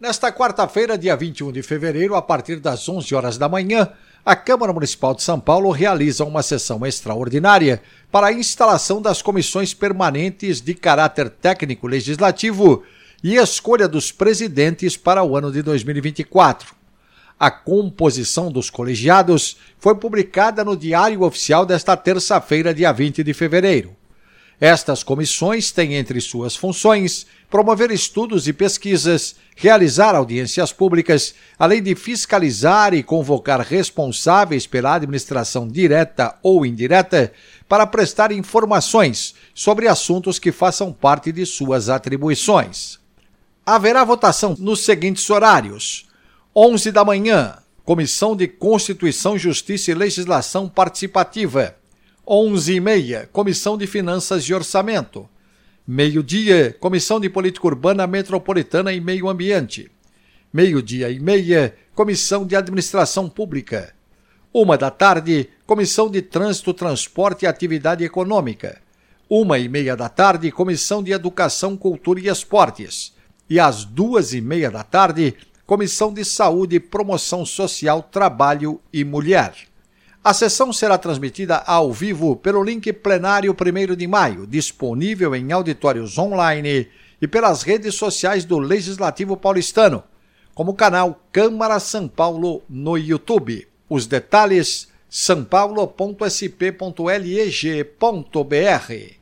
Nesta quarta-feira, dia 21 de fevereiro, a partir das 11 horas da manhã, a Câmara Municipal de São Paulo realiza uma sessão extraordinária para a instalação das comissões permanentes de caráter técnico legislativo e escolha dos presidentes para o ano de 2024. A composição dos colegiados foi publicada no Diário Oficial desta terça-feira, dia 20 de fevereiro. Estas comissões têm entre suas funções promover estudos e pesquisas, realizar audiências públicas, além de fiscalizar e convocar responsáveis pela administração direta ou indireta para prestar informações sobre assuntos que façam parte de suas atribuições. Haverá votação nos seguintes horários: 11 da manhã, Comissão de Constituição, Justiça e Legislação Participativa. 11 e meia, Comissão de Finanças e Orçamento. Meio-dia, Comissão de Política Urbana Metropolitana e Meio Ambiente. Meio-dia e meia, Comissão de Administração Pública. Uma da tarde, Comissão de Trânsito, Transporte e Atividade Econômica. Uma e meia da tarde, Comissão de Educação, Cultura e Esportes. E às duas e meia da tarde, Comissão de Saúde, Promoção Social, Trabalho e Mulher. A sessão será transmitida ao vivo pelo link plenário 1 de maio, disponível em auditórios online e pelas redes sociais do Legislativo Paulistano, como o canal Câmara São Paulo no YouTube. Os detalhes sãopaulo.sp.leg.br.